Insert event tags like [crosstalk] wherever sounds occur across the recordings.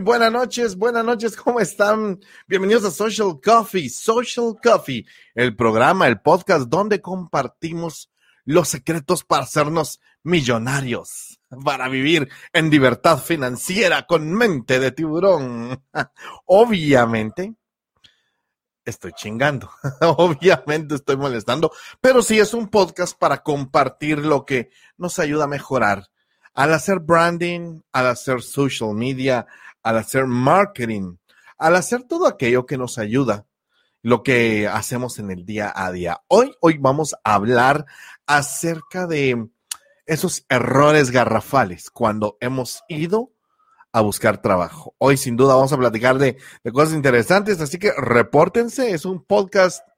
Buenas noches, buenas noches, ¿cómo están? Bienvenidos a Social Coffee, Social Coffee, el programa, el podcast donde compartimos los secretos para hacernos millonarios, para vivir en libertad financiera con mente de tiburón. [laughs] Obviamente, estoy chingando, [laughs] obviamente estoy molestando, pero sí es un podcast para compartir lo que nos ayuda a mejorar al hacer branding, al hacer social media, al hacer marketing, al hacer todo aquello que nos ayuda, lo que hacemos en el día a día. Hoy, hoy vamos a hablar acerca de esos errores garrafales cuando hemos ido a buscar trabajo. Hoy sin duda vamos a platicar de, cosas interesantes, así que repórtense, es un podcast,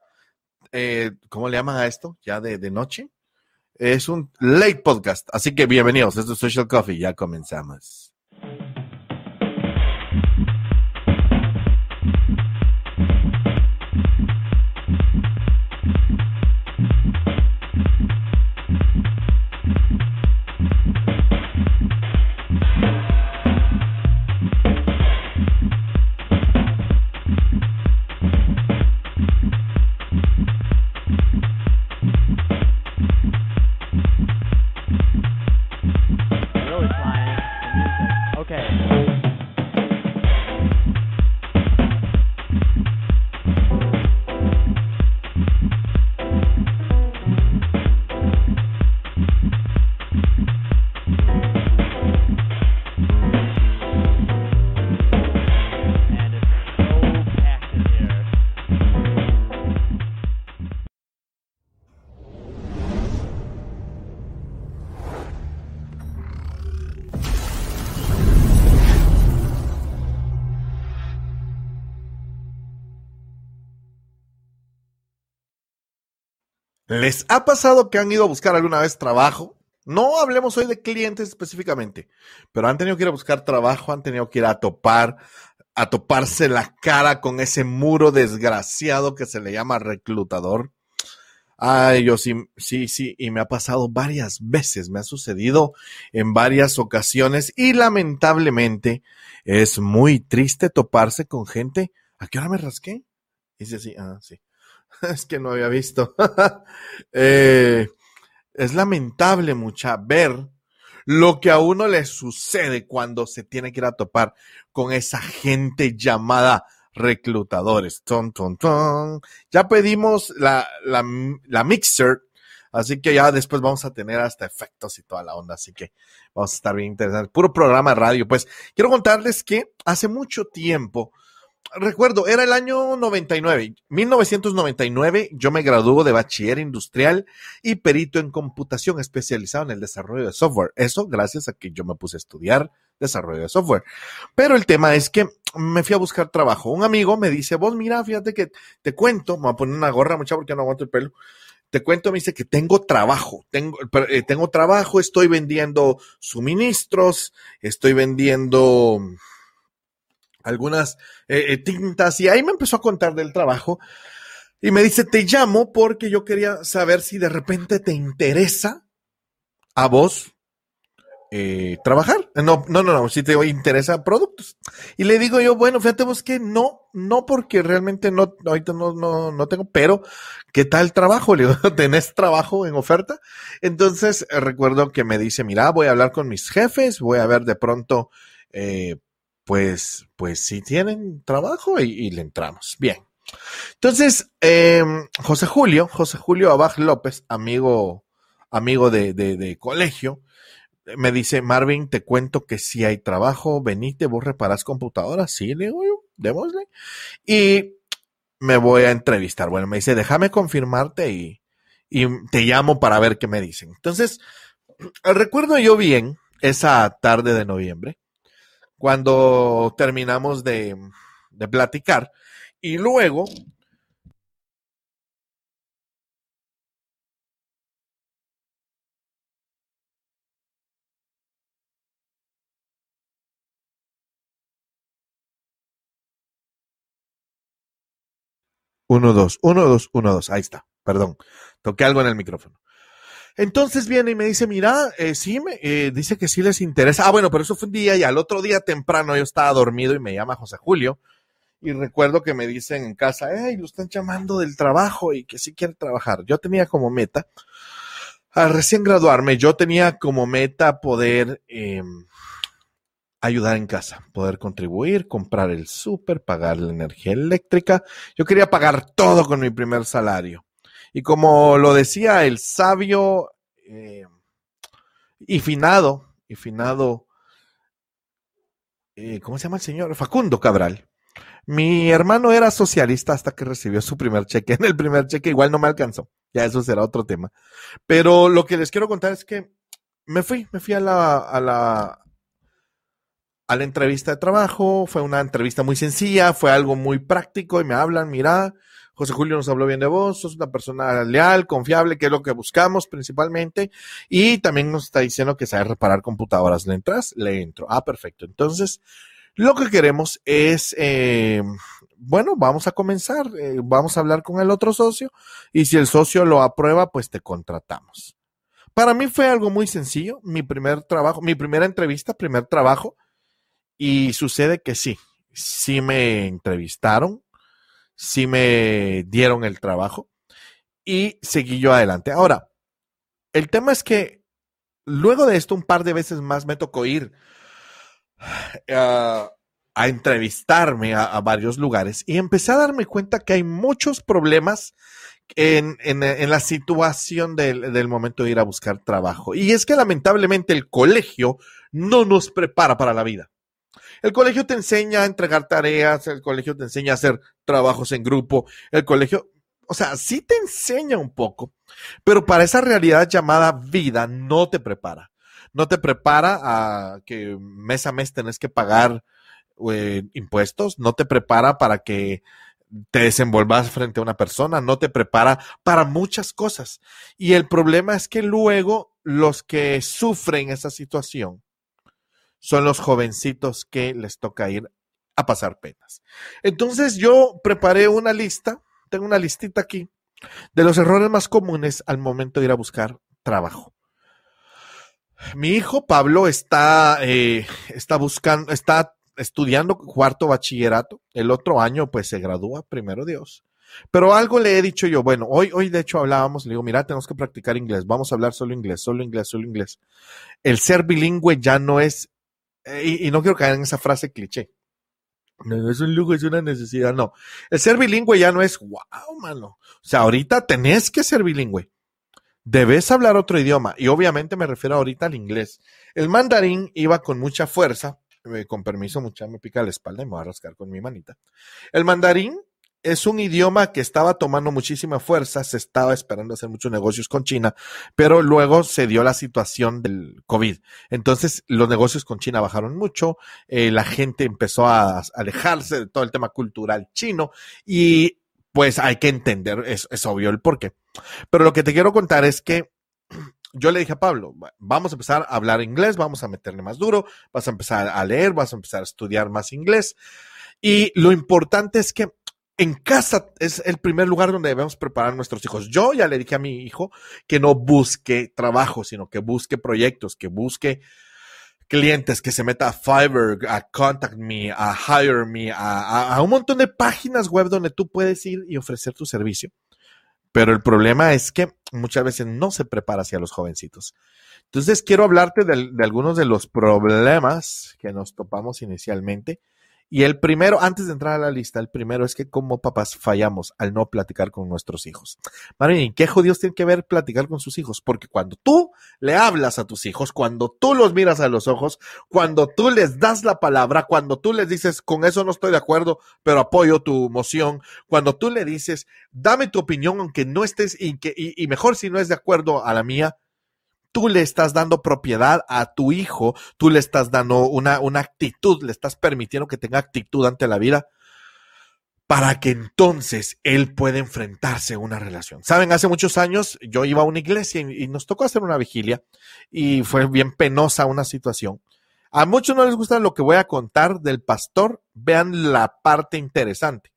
eh, ¿cómo le llaman a esto? Ya de, de noche. Es un late podcast, así que bienvenidos, esto es Social Coffee, ya comenzamos. ¿Les ha pasado que han ido a buscar alguna vez trabajo? No hablemos hoy de clientes específicamente, pero han tenido que ir a buscar trabajo, han tenido que ir a topar, a toparse la cara con ese muro desgraciado que se le llama reclutador. Ay, yo sí, sí, sí, y me ha pasado varias veces, me ha sucedido en varias ocasiones y lamentablemente es muy triste toparse con gente. ¿A qué hora me rasqué? Dice así, ah, sí. [laughs] es que no había visto. [laughs] Eh, es lamentable, mucha, ver lo que a uno le sucede cuando se tiene que ir a topar con esa gente llamada reclutadores. Ton, ton, ton. Ya pedimos la, la, la mixer, así que ya después vamos a tener hasta efectos y toda la onda, así que vamos a estar bien interesantes. Puro programa de radio. Pues quiero contarles que hace mucho tiempo recuerdo, era el año 99, 1999, yo me graduó de bachiller industrial y perito en computación especializado en el desarrollo de software. Eso gracias a que yo me puse a estudiar desarrollo de software. Pero el tema es que me fui a buscar trabajo. Un amigo me dice, vos mira, fíjate que te cuento, me voy a poner una gorra mucha porque no aguanto el pelo. Te cuento, me dice que tengo trabajo, tengo, eh, tengo trabajo, estoy vendiendo suministros, estoy vendiendo algunas eh, eh, tintas y ahí me empezó a contar del trabajo y me dice, te llamo porque yo quería saber si de repente te interesa a vos eh, trabajar. No, no, no, no, si te interesa productos. Y le digo yo, bueno, fíjate vos que no, no porque realmente no, ahorita no, no, no tengo, pero ¿qué tal trabajo? Le digo, [laughs] ¿tenés trabajo en oferta? Entonces recuerdo que me dice, mira, voy a hablar con mis jefes, voy a ver de pronto, pues, pues sí tienen trabajo y, le entramos. Bien. Entonces, em, José Julio, José Julio Abaj López, amigo, amigo de, de, colegio, me dice, Marvin, te cuento que si hay trabajo, venite, vos reparás computadoras, sí, le digo démosle. Y me voy a entrevistar. Bueno, me dice, déjame confirmarte y, y te llamo para ver qué me dicen. Entonces, recuerdo yo bien esa tarde de noviembre cuando terminamos de, de platicar. Y luego Uno, dos, uno, dos, uno, dos. Ahí está. Perdón. Toqué algo en el micrófono. Entonces viene y me dice, mira, eh, sí, me, eh, dice que sí les interesa. Ah, bueno, pero eso fue un día y al otro día temprano yo estaba dormido y me llama José Julio. Y recuerdo que me dicen en casa, hey, lo están llamando del trabajo y que sí quiere trabajar. Yo tenía como meta, al recién graduarme, yo tenía como meta poder eh, ayudar en casa, poder contribuir, comprar el súper, pagar la energía eléctrica. Yo quería pagar todo con mi primer salario. Y como lo decía el sabio eh, y finado, y finado, eh, ¿cómo se llama el señor? Facundo Cabral. Mi hermano era socialista hasta que recibió su primer cheque. [laughs] En el primer cheque igual no me alcanzó. Ya eso será otro tema. Pero lo que les quiero contar es que me fui, me fui a la, a la, a la entrevista de trabajo. Fue una entrevista muy sencilla, fue algo muy práctico y me hablan, mira, José Julio nos habló bien de vos, sos una persona leal, confiable, que es lo que buscamos principalmente, y también nos está diciendo que sabe reparar computadoras. ¿Le entras? Le entro. Ah, perfecto. Entonces, lo que queremos es, eh, bueno, vamos a comenzar, eh, vamos a hablar con el otro socio, y si el socio lo aprueba, pues te contratamos. Para mí fue algo muy sencillo, mi primer trabajo, mi primera entrevista, primer trabajo, y sucede que sí, sí me entrevistaron, sí me dieron el trabajo y seguí yo adelante. Ahora, el tema es que luego de esto un par de veces más me tocó ir uh, a entrevistarme a, varios lugares y empecé a darme cuenta que hay muchos problemas en, la situación del, momento de ir a buscar trabajo. Y es que lamentablemente el colegio no nos prepara para la vida. El colegio te enseña a entregar tareas, el colegio te enseña a hacer trabajos en grupo, el colegio, o sea, sí te enseña un poco, pero para esa realidad llamada vida no te prepara. No te prepara a que mes a mes tenés que pagar eh, impuestos, no te prepara para que te desenvolvas frente a una persona, no te prepara para muchas cosas. Y el problema es que luego los que sufren esa situación son los jovencitos que les toca ir a pasar penas. Entonces yo preparé una lista, tengo una listita aquí, de los errores más comunes al momento de ir a buscar trabajo. Mi hijo Pablo está, eh, está buscando, está estudiando cuarto bachillerato. El otro año, pues, se gradúa, primero Dios. Pero algo le he dicho yo, bueno, hoy, hoy de hecho hablábamos, le digo, mira, tenemos que practicar inglés, vamos a hablar solo inglés, solo inglés, solo inglés. El ser bilingüe ya no es y, y, no quiero caer en esa frase cliché. No es un lujo, es una necesidad. No. El ser bilingüe ya no es wow, mano. O sea, ahorita tenés que ser bilingüe. Debes hablar otro idioma. Y obviamente me refiero ahorita al inglés. El mandarín iba con mucha fuerza. Eh, con permiso, mucha me pica la espalda y me voy a rascar con mi manita. El mandarín es un idioma que estaba tomando muchísima fuerza, se estaba esperando hacer muchos negocios con China, pero luego se dio la situación del COVID. Entonces los negocios con China bajaron mucho, eh, la gente empezó a alejarse de todo el tema cultural chino y pues hay que entender, es, es obvio el porqué. Pero lo que te quiero contar es que yo le dije a Pablo, vamos a empezar a hablar inglés, vamos a meterle más duro, vas a empezar a leer, vas a empezar a estudiar más inglés. Y lo importante es que en casa es el primer lugar donde debemos preparar a nuestros hijos. Yo ya le dije a mi hijo que no busque trabajo, sino que busque proyectos, que busque clientes, que se meta a Fiverr, a Contact Me, a Hire Me, a, un montón de páginas web donde tú puedes ir y ofrecer tu servicio. Pero el problema es que muchas veces no se prepara hacia los jovencitos. Entonces quiero hablarte de algunos de los problemas que nos topamos inicialmente y el primero, antes de entrar a la lista, el primero es que como papás fallamos al no platicar con nuestros hijos. Marín, ¿qué jodidos tiene que ver platicar con sus hijos? Porque cuando tú le hablas a tus hijos, cuando tú los miras a los ojos, cuando tú les das la palabra, cuando tú les dices, con eso no estoy de acuerdo, pero apoyo tu moción, cuando tú le dices, dame tu opinión aunque no estés y, que, y, y mejor si no es de acuerdo a la mía, tú le estás dando propiedad a tu hijo, tú le estás dando una, actitud, le estás permitiendo que tenga actitud ante la vida para que entonces él pueda enfrentarse a una relación. Saben, hace muchos años yo iba a una iglesia y, y, nos tocó hacer una vigilia y fue bien penosa una situación. A muchos no les gusta lo que voy a contar del pastor, vean la parte interesante.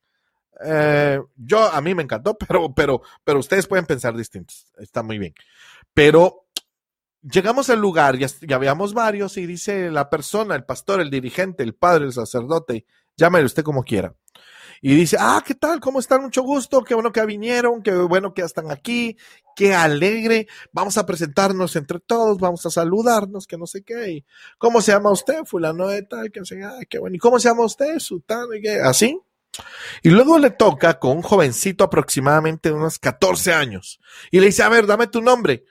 Eh, yo a mí me encantó, [laughs] pero, pero, pero ustedes pueden pensar distintos. Está muy bien. Pero llegamos al lugar, ya, ya habíamos varios, y dice la persona, el pastor, el dirigente, el padre, el sacerdote, llámale usted como quiera. Y dice, ah, ¿qué tal? ¿Cómo están? Mucho gusto, qué bueno que vinieron, qué bueno que están aquí, qué alegre. Vamos a presentarnos entre todos, vamos a saludarnos, que no sé qué. ¿Cómo se llama usted? Fulano de tal, que sé, ah, qué bueno. ¿Y cómo se llama usted? Sultano, y qué, así. Y luego le toca con un jovencito aproximadamente de unos 14 años. Y le dice, a ver, dame tu nombre.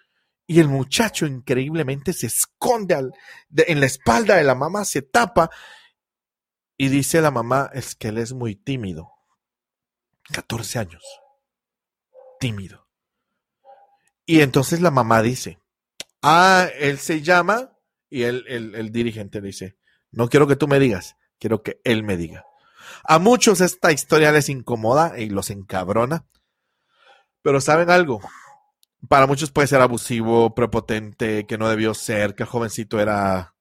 Y el muchacho increíblemente se esconde en la espalda de la mamá, se tapa y dice la mamá, es que él es muy tímido. 14 años. Tímido. Y entonces la mamá dice, ah, él se llama, y él, el, el dirigente dice, no quiero que tú me digas, quiero que él me diga. A muchos esta historia les incomoda y los encabrona. Pero ¿saben algo? Para muchos puede ser abusivo, prepotente, que no debió ser, que el jovencito era,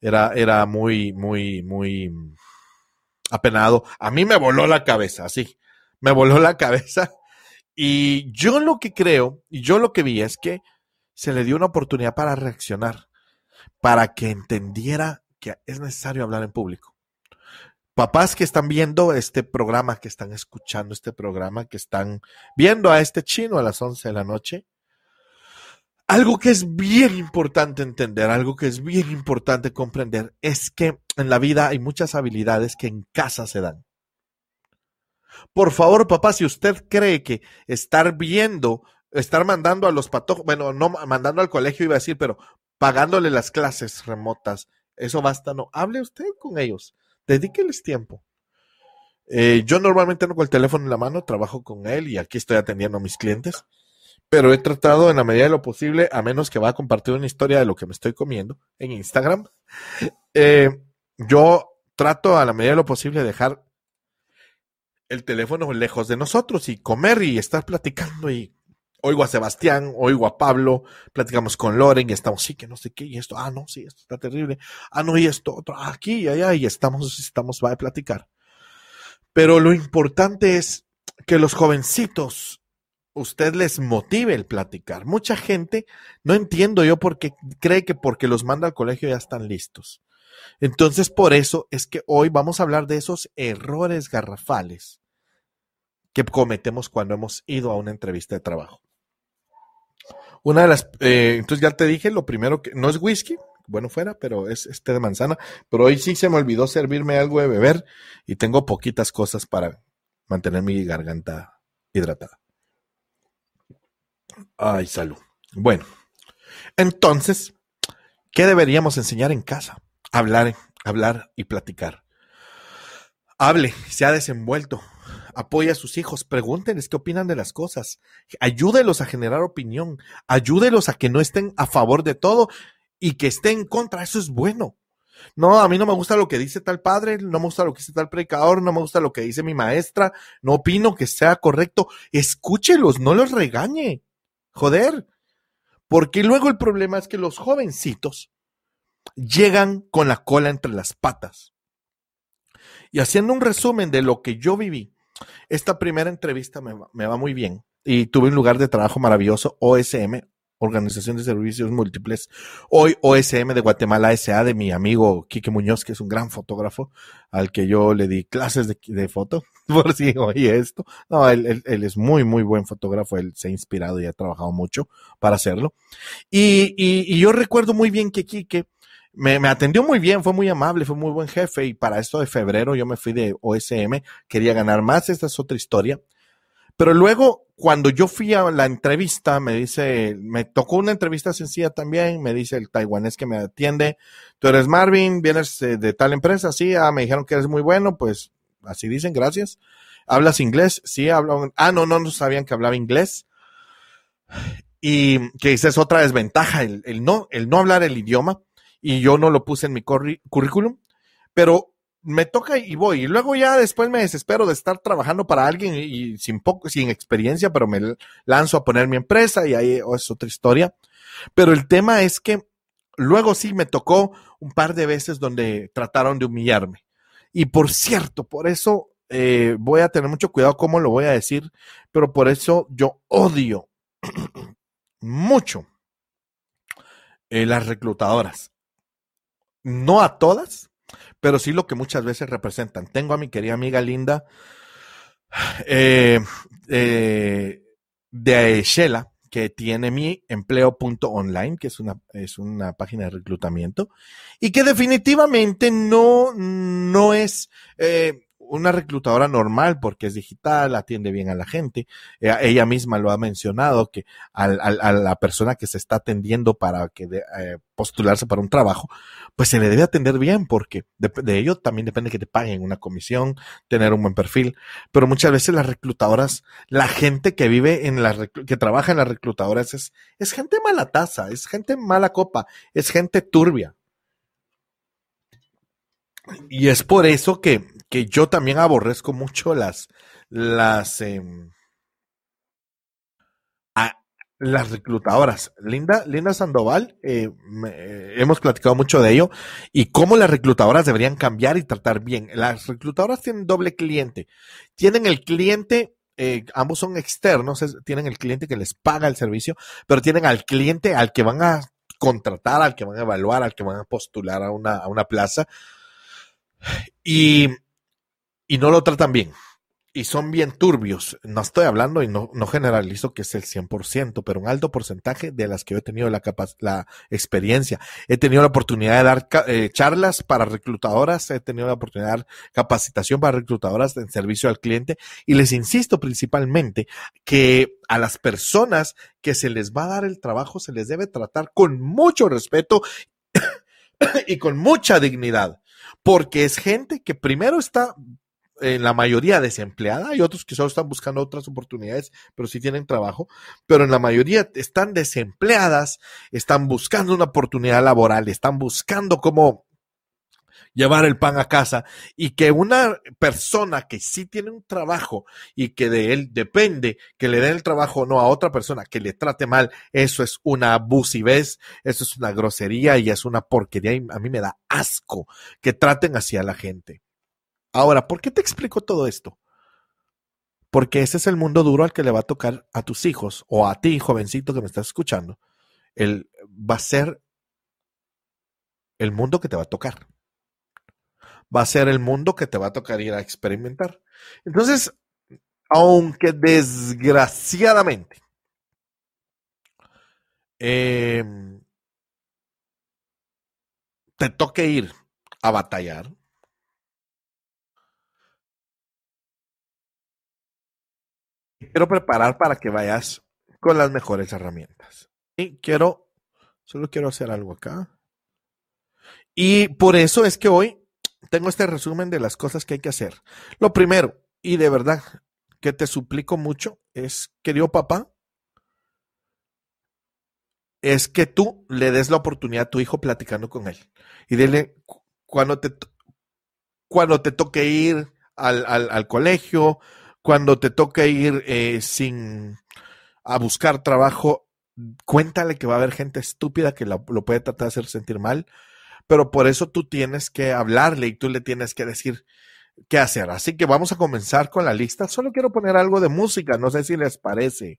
era, era muy, muy, muy apenado. A mí me voló la cabeza, así. Me voló la cabeza. Y yo lo que creo, y yo lo que vi es que se le dio una oportunidad para reaccionar, para que entendiera que es necesario hablar en público papás que están viendo este programa, que están escuchando este programa, que están viendo a este chino a las 11 de la noche, algo que es bien importante entender, algo que es bien importante comprender, es que en la vida hay muchas habilidades que en casa se dan. Por favor, papá, si usted cree que estar viendo, estar mandando a los patojos, bueno, no mandando al colegio iba a decir, pero pagándole las clases remotas, eso basta, no. Hable usted con ellos dedíqueles tiempo. Eh, yo normalmente ando con el teléfono en la mano, trabajo con él y aquí estoy atendiendo a mis clientes, pero he tratado en la medida de lo posible, a menos que va a compartir una historia de lo que me estoy comiendo en Instagram, [laughs] eh, yo trato a la medida de lo posible de dejar el teléfono lejos de nosotros y comer y estar platicando y oigo a Sebastián, oigo a Pablo, platicamos con Loren y estamos, sí, que no sé qué, y esto, ah, no, sí, esto está terrible, ah, no, y esto, otro, aquí allá, y estamos, estamos, va a platicar. Pero lo importante es que los jovencitos, usted les motive el platicar. Mucha gente, no entiendo yo por qué cree que porque los manda al colegio ya están listos. Entonces, por eso es que hoy vamos a hablar de esos errores garrafales que cometemos cuando hemos ido a una entrevista de trabajo. Una de las, eh, entonces ya te dije, lo primero que, no es whisky, bueno fuera, pero es este de manzana, pero hoy sí se me olvidó servirme algo de beber y tengo poquitas cosas para mantener mi garganta hidratada. Ay, salud. Bueno, entonces, ¿qué deberíamos enseñar en casa? Hablar, hablar y platicar. Hable, se ha desenvuelto, apoya a sus hijos, pregúntenles qué opinan de las cosas, ayúdelos a generar opinión, ayúdelos a que no estén a favor de todo y que estén en contra, eso es bueno. No, a mí no me gusta lo que dice tal padre, no me gusta lo que dice tal predicador, no me gusta lo que dice mi maestra, no opino que sea correcto. Escúchelos, no los regañe. Joder. Porque luego el problema es que los jovencitos llegan con la cola entre las patas. Y haciendo un resumen de lo que yo viví, esta primera entrevista me, va muy bien y tuve un lugar de trabajo maravilloso, OSM, Organización de Servicios Múltiples, hoy OSM de Guatemala SA, de mi amigo Quique Muñoz, que es un gran fotógrafo, al que yo le di clases de, foto, [laughs] por si oye esto. No, él, es muy, muy buen fotógrafo, él se ha inspirado y ha trabajado mucho para hacerlo. Y, y yo recuerdo muy bien que Quique me, atendió muy bien, fue muy amable, fue muy buen jefe y para esto de febrero yo me fui de OSM, quería ganar más, esta es otra historia. Pero luego, cuando yo fui a la entrevista, me dice, me tocó una entrevista sencilla también, me dice el taiwanés que me atiende, tú eres Marvin, vienes eh, de tal empresa, sí, ah, me dijeron que eres muy bueno, pues así dicen, gracias. ¿Hablas inglés? Sí, hablo. Ah, no, no, no sabían que hablaba inglés. Y que esa es otra desventaja, el no, el no hablar el idioma y yo no lo puse en mi currículum, pero me toca y voy. Y luego ya después me desespero de estar trabajando para alguien y, sin poco, sin experiencia, pero me lanzo a poner mi empresa y ahí oh, es otra historia. Pero el tema es que luego sí me tocó un par de veces donde trataron de humillarme. Y por cierto, por eso eh, voy a tener mucho cuidado cómo lo voy a decir, pero por eso yo odio [clears throat] mucho eh, las reclutadoras. No a todas, pero sí lo que muchas veces representan. Tengo a mi querida amiga Linda eh, eh, de Shela, que tiene mi empleo.online, que es una, es una página de reclutamiento, y que definitivamente no, no es eh, una reclutadora normal porque es digital, atiende bien a la gente. Eh, ella misma lo ha mencionado que a la persona que se está atendiendo para que eh, postularse para un trabajo, pues se le debe atender bien porque de, de, ello también depende que te paguen una comisión, tener un buen perfil. Pero muchas veces las reclutadoras, la gente que vive en la que trabaja en las reclutadoras es, es gente mala taza, es gente mala copa, es gente turbia. Y es por eso que que yo también aborrezco mucho las, las, las reclutadoras. Linda, Linda Sandoval, eh, eh, hemos platicado mucho de ello y cómo las reclutadoras deberían cambiar y tratar bien. Las reclutadoras tienen doble cliente. Tienen el cliente eh, ambos son externos, tienen el cliente que les paga el servicio, pero tienen al cliente al que van a contratar, al que van a evaluar, al que van a postular a una, a una plaza. Y y no lo tratan bien. Y son bien turbios. No estoy hablando y no, no generalizo que es el 100%, pero un alto porcentaje de las que yo he tenido la, la experiencia. He tenido la oportunidad de dar eh, charlas para reclutadoras, he tenido la oportunidad de dar capacitación para reclutadoras en servicio al cliente y les insisto principalmente que a las personas que se les va a dar el trabajo se les debe tratar con mucho respeto [coughs] y con mucha dignidad, porque es gente que primero está en la mayoría desempleada, hay otros que solo están buscando otras oportunidades, pero sí tienen trabajo, pero en la mayoría están desempleadas, están buscando una oportunidad laboral, están buscando cómo llevar el pan a casa y que una persona que sí tiene un trabajo y que de él depende que le den el trabajo o no a otra persona que le trate mal, eso es una abusivez, eso es una grosería y es una porquería y a mí me da asco que traten así a la gente. Ahora, ¿por qué te explico todo esto? Porque ese es el mundo duro al que le va a tocar a tus hijos o a ti, jovencito que me estás escuchando. El, va a ser el mundo que te va a tocar. Va a ser el mundo que te va a tocar ir a experimentar. Entonces, aunque desgraciadamente eh, te toque ir a batallar, quiero preparar para que vayas con las mejores herramientas. Y quiero, solo quiero hacer algo acá. Y por eso es que hoy tengo este resumen de las cosas que hay que hacer. Lo primero, y de verdad que te suplico mucho, es, querido papá, es que tú le des la oportunidad a tu hijo platicando con él. Y dile, cuando te, cuando te toque ir al, al, al colegio, cuando te toque ir eh, sin a buscar trabajo, cuéntale que va a haber gente estúpida que lo, lo, puede tratar de hacer sentir mal, pero por eso tú tienes que hablarle y tú le tienes que decir qué hacer. Así que vamos a comenzar con la lista. Solo quiero poner algo de música, no sé si les parece.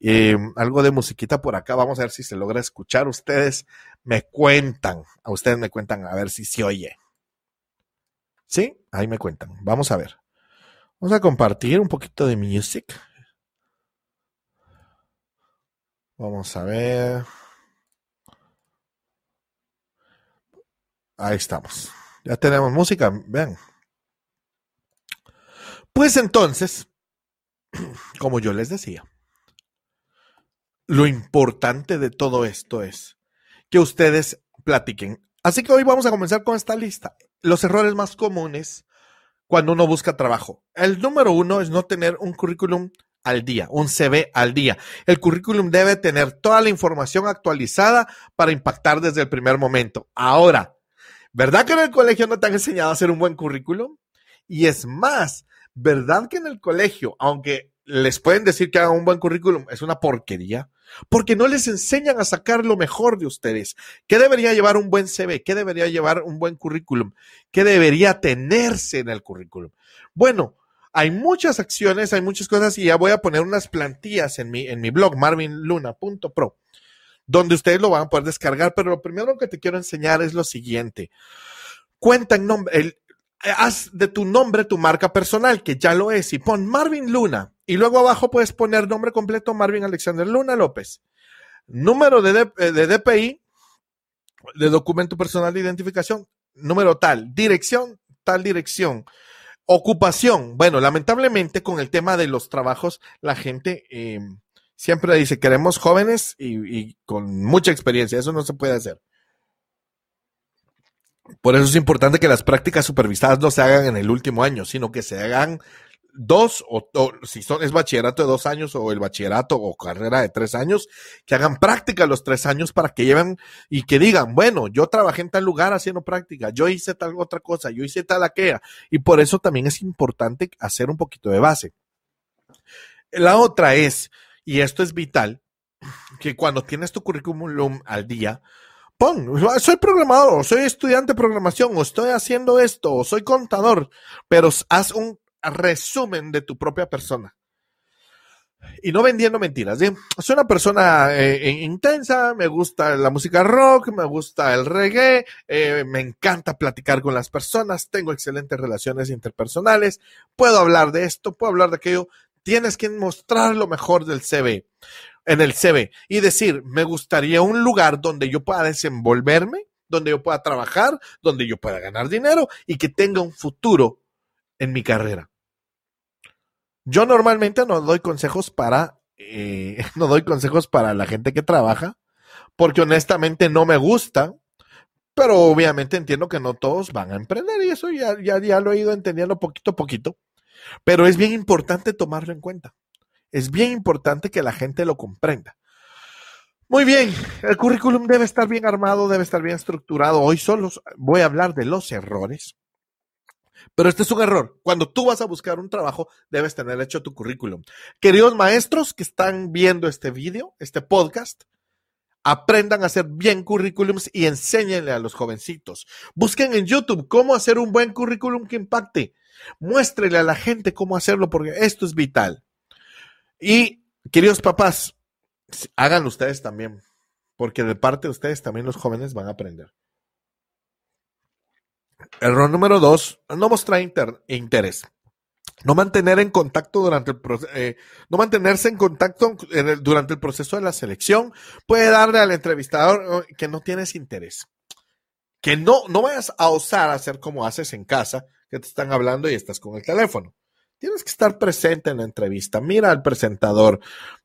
Eh, algo de musiquita por acá, vamos a ver si se logra escuchar. Ustedes me cuentan, a ustedes me cuentan a ver si se oye. ¿Sí? Ahí me cuentan. Vamos a ver. Vamos a compartir un poquito de music. Vamos a ver. Ahí estamos. Ya tenemos música, vean. Pues entonces, [clears throat] como yo les decía, lo importante de todo esto es que ustedes platiquen. Así que hoy vamos a comenzar con esta lista. Los errores más comunes cuando uno busca trabajo. El número uno es no tener un currículum al día, un CV al día. El currículum debe tener toda la información actualizada para impactar desde el primer momento. Ahora, ¿verdad que en el colegio no te han enseñado a hacer un buen currículum? Y es más, ¿verdad que en el colegio, aunque les pueden decir que hagan un buen currículum, es una porquería? Porque no les enseñan a sacar lo mejor de ustedes. ¿Qué debería llevar un buen CV? ¿Qué debería llevar un buen currículum? ¿Qué debería tenerse en el currículum? Bueno, hay muchas acciones, hay muchas cosas y ya voy a poner unas plantillas en mi, en mi blog, marvinluna.pro, donde ustedes lo van a poder descargar, pero lo primero que te quiero enseñar es lo siguiente. Cuenta en nombre, el, haz de tu nombre tu marca personal, que ya lo es, y pon Marvin Luna. Y luego abajo puedes poner nombre completo Marvin Alexander Luna López. Número de, DPI, de documento personal de identificación, número tal, dirección, tal dirección. Ocupación. Bueno, lamentablemente con el tema de los trabajos, la gente eh, siempre dice, queremos jóvenes y, con mucha experiencia. Eso no se puede hacer. Por eso es importante que las prácticas supervisadas no se hagan en el último año, sino que se hagan dos, o, si son, es bachillerato de dos años o el bachillerato o carrera de tres años, que hagan práctica los tres años para que lleven y que digan, bueno, yo trabajé en tal lugar haciendo práctica, yo hice tal otra cosa, yo hice tal aquella. Y por eso también es importante hacer un poquito de base. La otra es, y esto es vital, que cuando tienes tu currículum al día, pon, soy programador, soy estudiante de programación, o estoy haciendo esto, o soy contador, pero haz un resumen de tu propia persona. Y no vendiendo mentiras. Soy una persona eh, intensa, me gusta la música rock, me gusta el reggae, eh, me encanta platicar con las personas, tengo excelentes relaciones interpersonales, puedo hablar de esto, puedo hablar de aquello. Tienes que mostrar lo mejor del CV, en el CV, y decir, me gustaría un lugar donde yo pueda desenvolverme, donde yo pueda trabajar, donde yo pueda ganar dinero y que tenga un futuro en mi carrera. Yo normalmente no doy consejos para, eh, [laughs] no doy consejos para la gente que trabaja, porque honestamente no me gusta, pero obviamente entiendo que no todos van a emprender y eso ya, ya, ya lo he ido entendiendo poquito a poquito. Pero es bien importante tomarlo en cuenta. Es bien importante que la gente lo comprenda. Muy bien, el currículum debe estar bien armado, debe estar bien estructurado. Hoy solo voy a hablar de los errores pero este es un error. Cuando tú vas a buscar un trabajo, debes tener hecho tu currículum. Queridos maestros que están viendo este video, este podcast, aprendan a hacer bien currículums y enséñenle a los jovencitos. Busquen en YouTube cómo hacer un buen currículum que impacte. Muéstrenle a la gente cómo hacerlo porque esto es vital. Y, queridos papás, háganlo ustedes también, porque de parte de ustedes también los jóvenes van a aprender. Error número dos, no mostrar inter interés. No mantener en contacto durante el eh, no mantenerse en contacto durante el proceso de la selección puede darle al entrevistador eh, que no tienes interés. Que no, no vayas a osar hacer como haces en casa, que te están hablando y estás con el teléfono. Tienes que estar presente en la entrevista. Mira al presentador.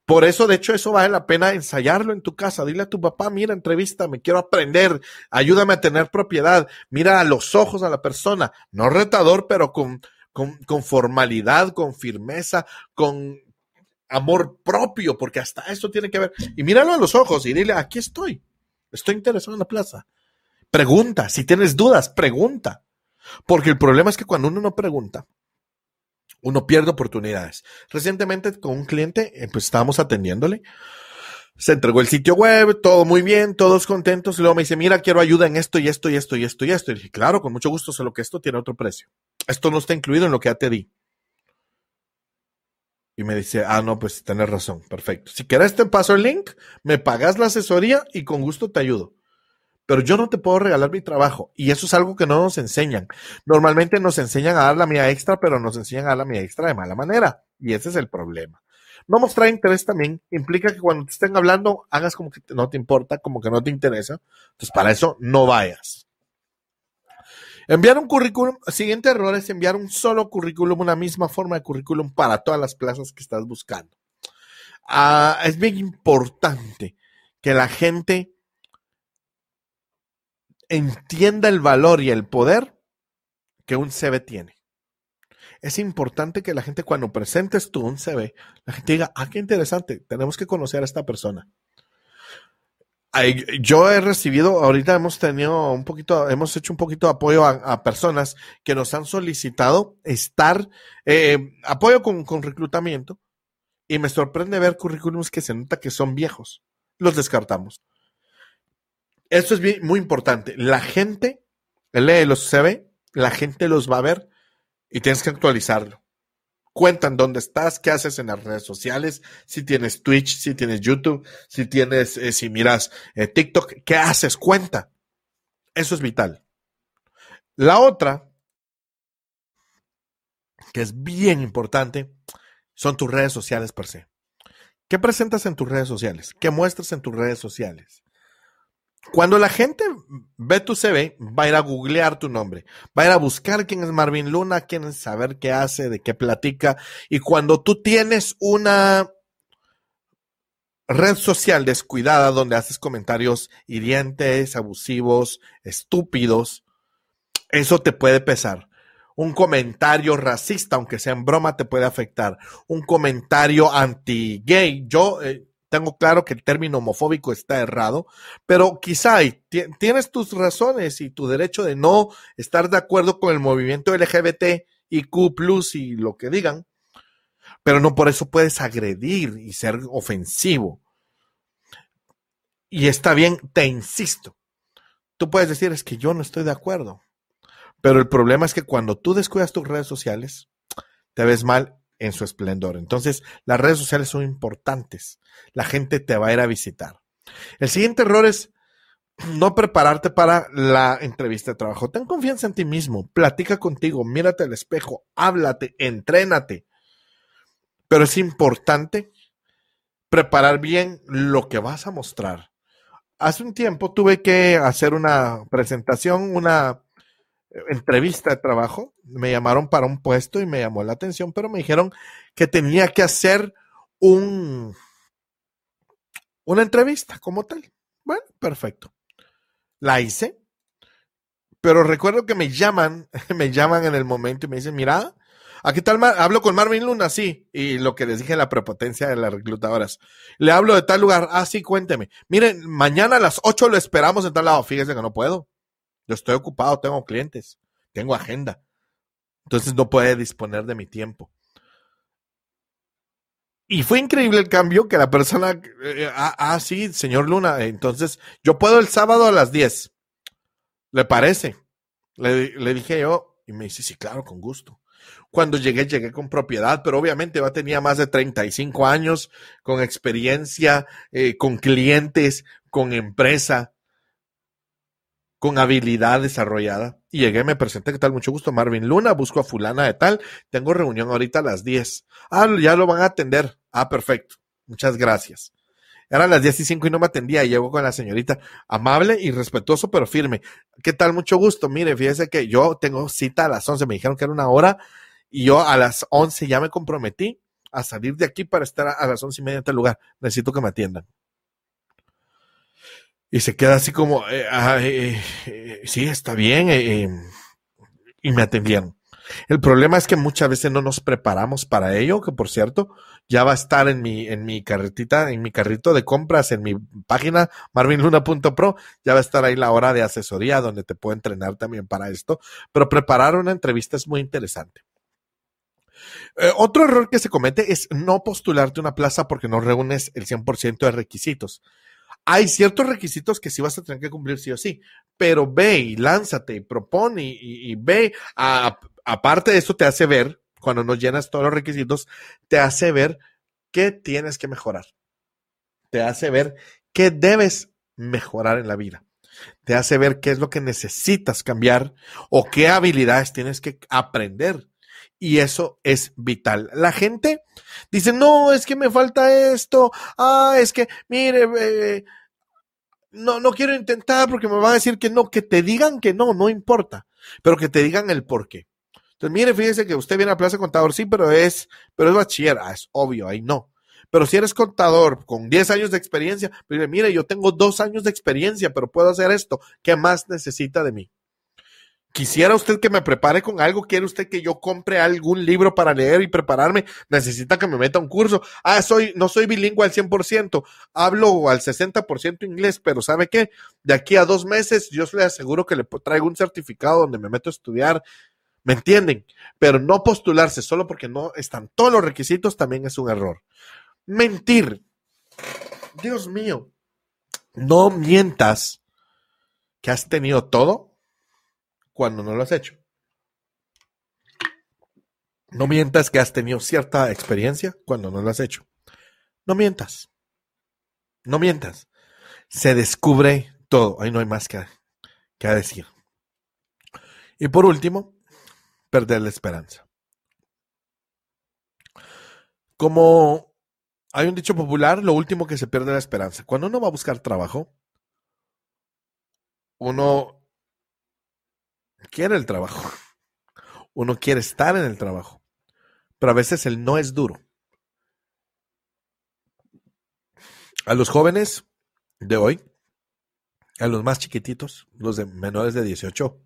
Por eso, de hecho, eso vale la pena ensayarlo en tu casa. Dile a tu papá, mira, entrevista, me quiero aprender. Ayúdame a tener propiedad. Mira a los ojos a la persona. No retador, pero con, con, con formalidad, con firmeza, con amor propio, porque hasta eso tiene que ver. Y míralo a los ojos y dile, aquí estoy. Estoy interesado en la plaza. Pregunta. Si tienes dudas, pregunta. Porque el problema es que cuando uno no pregunta, uno pierde oportunidades. Recientemente con un cliente, eh, pues estábamos atendiéndole. Se entregó el sitio web, todo muy bien, todos contentos. Luego me dice, mira, quiero ayuda en esto y esto y esto y esto y esto. Y dije, claro, con mucho gusto, solo que esto tiene otro precio. Esto no está incluido en lo que ya te di. Y me dice, ah, no, pues tienes razón, perfecto. Si quieres te paso el link, me pagas la asesoría y con gusto te ayudo pero yo no te puedo regalar mi trabajo. Y eso es algo que no nos enseñan. Normalmente nos enseñan a dar la mía extra, pero nos enseñan a dar la mía extra de mala manera. Y ese es el problema. No mostrar interés también implica que cuando te estén hablando hagas como que no te importa, como que no te interesa. Entonces, para eso no vayas. Enviar un currículum, siguiente error es enviar un solo currículum, una misma forma de currículum para todas las plazas que estás buscando. Ah, es bien importante que la gente entienda el valor y el poder que un CV tiene. Es importante que la gente cuando presentes tú un CV, la gente diga, ah, qué interesante, tenemos que conocer a esta persona. Yo he recibido, ahorita hemos tenido un poquito, hemos hecho un poquito de apoyo a, personas que nos han solicitado estar, eh, apoyo con, con reclutamiento, y me sorprende ver currículums que se nota que son viejos. Los descartamos. Esto es muy importante. La gente lee los CV, la gente los va a ver y tienes que actualizarlo. Cuentan dónde estás, qué haces en las redes sociales, si tienes Twitch, si tienes YouTube, si tienes, eh, si miras eh, TikTok, qué haces, cuenta. Eso es vital. La otra, que es bien importante, son tus redes sociales per se. ¿Qué presentas en tus redes sociales? ¿Qué muestras en tus redes sociales? Cuando la gente ve tu CV, va a ir a googlear tu nombre, va a ir a buscar quién es Marvin Luna, quién es saber qué hace, de qué platica. Y cuando tú tienes una red social descuidada donde haces comentarios hirientes, abusivos, estúpidos, eso te puede pesar. Un comentario racista, aunque sea en broma, te puede afectar. Un comentario anti-gay. Yo eh, tengo claro que el término homofóbico está errado, pero quizá tienes tus razones y tu derecho de no estar de acuerdo con el movimiento LGBT y Q y lo que digan, pero no por eso puedes agredir y ser ofensivo. Y está bien, te insisto. Tú puedes decir, es que yo no estoy de acuerdo. Pero el problema es que cuando tú descuidas tus redes sociales, te ves mal en su esplendor. Entonces, las redes sociales son importantes. La gente te va a ir a visitar. El siguiente error es no prepararte para la entrevista de trabajo. Ten confianza en ti mismo, platica contigo, mírate al espejo, háblate, entrénate. Pero es importante preparar bien lo que vas a mostrar. Hace un tiempo tuve que hacer una presentación, una entrevista de trabajo, me llamaron para un puesto y me llamó la atención, pero me dijeron que tenía que hacer un una entrevista como tal. Bueno, perfecto. La hice, pero recuerdo que me llaman, [laughs] me llaman en el momento y me dicen, mira, aquí tal, hablo con Marvin Luna, sí, y lo que les dije la prepotencia de las reclutadoras. Le hablo de tal lugar, ah, sí, cuénteme. Miren, mañana a las 8 lo esperamos en tal lado, fíjese que no puedo. Yo estoy ocupado, tengo clientes, tengo agenda. Entonces no puede disponer de mi tiempo. Y fue increíble el cambio que la persona, eh, ah, ah, sí, señor Luna, entonces yo puedo el sábado a las 10. ¿Le parece? Le, le, dije yo, y me dice, sí, claro, con gusto. Cuando llegué, llegué con propiedad, pero obviamente yo tenía más de 35 años, con experiencia, eh, con clientes, con empresa con habilidad desarrollada. Y llegué, me presenté, ¿qué tal? Mucho gusto, Marvin Luna, busco a fulana de tal, tengo reunión ahorita a las 10. Ah, ya lo van a atender. Ah, perfecto. Muchas gracias. Eran las 10 y 5 y no me atendía y llego con la señorita, amable y respetuoso, pero firme. ¿Qué tal? Mucho gusto. Mire, fíjese que yo tengo cita a las 11, me dijeron que era una hora y yo a las 11 ya me comprometí a salir de aquí para estar a las once y media en tal lugar. Necesito que me atiendan y se queda así como, eh, eh, eh, sí, está bien, y me atendieron. El problema es que muchas veces no nos preparamos para ello, que por cierto, ya va a estar en mi, en mi carretita, en mi carrito de compras, en mi página marvinluna.pro, ya va a estar ahí la hora de asesoría donde te puedo entrenar también para esto, pero preparar una entrevista es muy interesante. otro error que se comete es no postularte una plaza porque no reúnes el 100% de requisitos. Hay ciertos requisitos que sí vas a tener que cumplir sí o sí, pero ve y lánzate y propone y, ve, aparte de eso te hace ver, cuando no llenas todos los requisitos, te hace ver qué tienes que mejorar. Te hace ver qué debes mejorar en la vida. Te hace ver qué es lo que necesitas cambiar o qué habilidades tienes que aprender y eso es vital. La gente dice, no, es que me falta esto, ah, es que, mire, eh, no, no quiero intentar porque me van a decir que no, que te digan que no, no importa, pero que te digan el por qué. Entonces, mire, fíjese que usted viene a Plaza Contador, sí, pero es, pero es bachiller, ah, es obvio, ahí no. Pero si eres contador con 10 años de experiencia, mire, mire, yo tengo dos años de experiencia, pero puedo hacer esto. ¿Qué más necesita de mí? ¿Quisiera usted que me prepare con algo? ¿Quiere usted que yo compre algún libro para leer y prepararme? ¿Necesita que me meta un curso? Ah, soy, no soy bilingüe al 100%, hablo al 60% inglés, pero ¿sabe qué? De aquí a dos meses yo le aseguro que le traigo un certificado donde me meto a estudiar. ¿Me entienden? Pero no postularse solo porque no están todos los requisitos también es un error. Mentir. Dios mío. No mientas que has tenido todo cuando no lo has hecho. No mientas que has tenido cierta experiencia cuando no lo has hecho. No mientas. No mientas. Se descubre todo. Ahí no hay más que, que decir. Y por último, perder la esperanza. Como hay un dicho popular, lo último que se pierde es la esperanza. Cuando uno va a buscar trabajo, uno quiere el trabajo. Uno quiere estar en el trabajo. Pero a veces el no es duro. A los jóvenes de hoy, a los más chiquititos, los de menores de 18,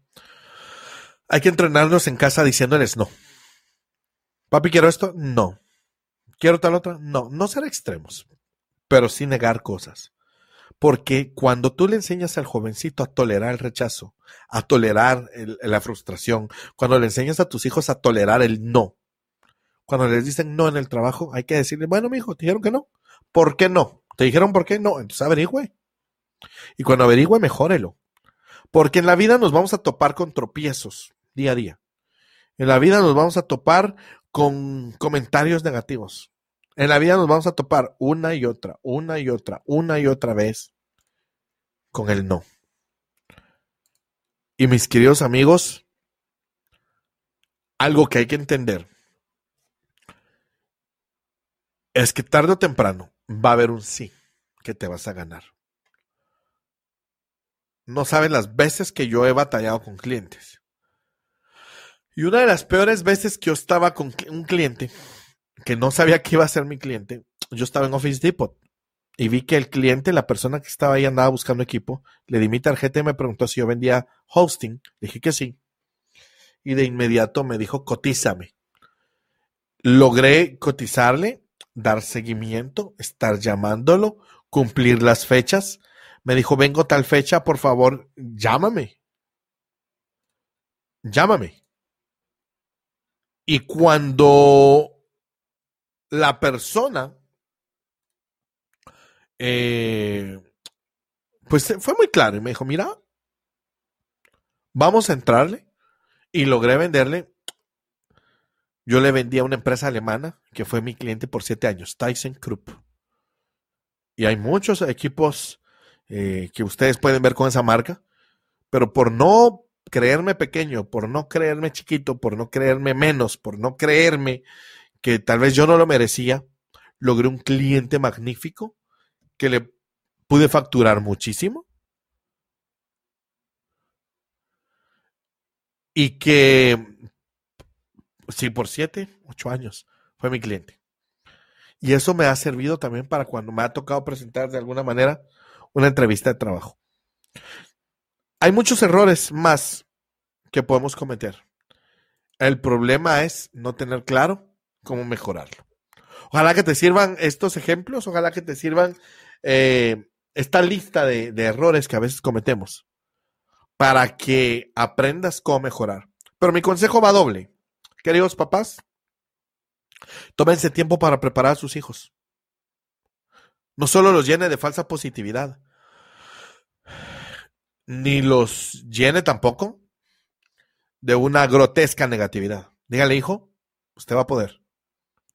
hay que entrenarnos en casa diciéndoles no. Papi, quiero esto, no. Quiero tal otra, no. No ser extremos, pero sí negar cosas. Porque cuando tú le enseñas al jovencito a tolerar el rechazo, a tolerar la frustración, cuando le enseñas a tus hijos a tolerar el no, cuando les dicen no en el trabajo, hay que decirle, bueno, mi hijo, te dijeron que no. ¿Por qué no? ¿Te dijeron por qué no? Entonces averigüe. Y cuando averigüe, mejórelo. Porque en la vida nos vamos a topar con tropiezos día a día. En la vida nos vamos a topar con comentarios negativos. En la vida nos vamos a topar una y otra, una y otra, una y otra vez con el no. Y mis queridos amigos, algo que hay que entender es que tarde o temprano va a haber un sí que te vas a ganar. No saben las veces que yo he batallado con clientes. Y una de las peores veces que yo estaba con un cliente que no sabía que iba a ser mi cliente, yo estaba en Office Depot y vi que el cliente, la persona que estaba ahí andaba buscando equipo, le di mi tarjeta y me preguntó si yo vendía hosting. Dije que sí. Y de inmediato me dijo, cotízame. Logré cotizarle, dar seguimiento, estar llamándolo, cumplir las fechas. Me dijo, vengo tal fecha, por favor, llámame. Llámame. Y cuando la persona, eh, pues fue muy claro y me dijo, mira, vamos a entrarle. Y logré venderle. Yo le vendí a una empresa alemana que fue mi cliente por siete años, Tyson Krupp. Y hay muchos equipos eh, que ustedes pueden ver con esa marca, pero por no creerme pequeño, por no creerme chiquito, por no creerme menos, por no creerme que tal vez yo no lo merecía, logré un cliente magnífico que le pude facturar muchísimo y que, sí, por siete, ocho años fue mi cliente. Y eso me ha servido también para cuando me ha tocado presentar de alguna manera una entrevista de trabajo. Hay muchos errores más que podemos cometer. El problema es no tener claro cómo mejorarlo. Ojalá que te sirvan estos ejemplos, ojalá que te sirvan eh, esta lista de, de errores que a veces cometemos para que aprendas cómo mejorar. Pero mi consejo va doble. Queridos papás, tómense tiempo para preparar a sus hijos. No solo los llene de falsa positividad, ni los llene tampoco de una grotesca negatividad. Dígale, hijo, usted va a poder.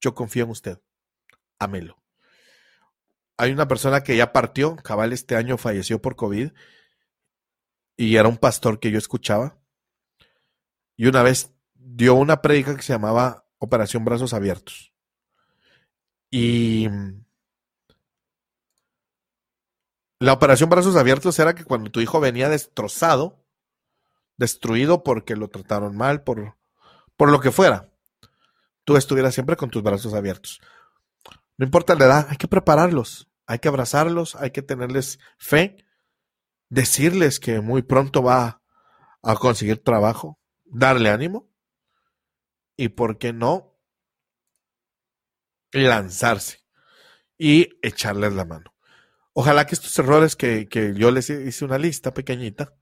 Yo confío en usted. Amelo. Hay una persona que ya partió, cabal este año falleció por COVID, y era un pastor que yo escuchaba. Y una vez dio una prédica que se llamaba Operación Brazos Abiertos. Y la Operación Brazos Abiertos era que cuando tu hijo venía destrozado, destruido porque lo trataron mal, por, por lo que fuera, tú estuvieras siempre con tus brazos abiertos. No importa la edad, hay que prepararlos, hay que abrazarlos, hay que tenerles fe, decirles que muy pronto va a conseguir trabajo, darle ánimo y, ¿por qué no? Lanzarse y echarles la mano. Ojalá que estos errores que, que yo les hice una lista pequeñita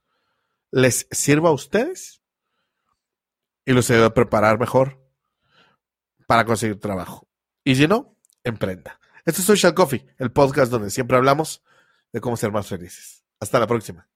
les sirva a ustedes y los ayude a preparar mejor para conseguir trabajo. Y si no, emprenda. Esto es Social Coffee, el podcast donde siempre hablamos de cómo ser más felices. Hasta la próxima.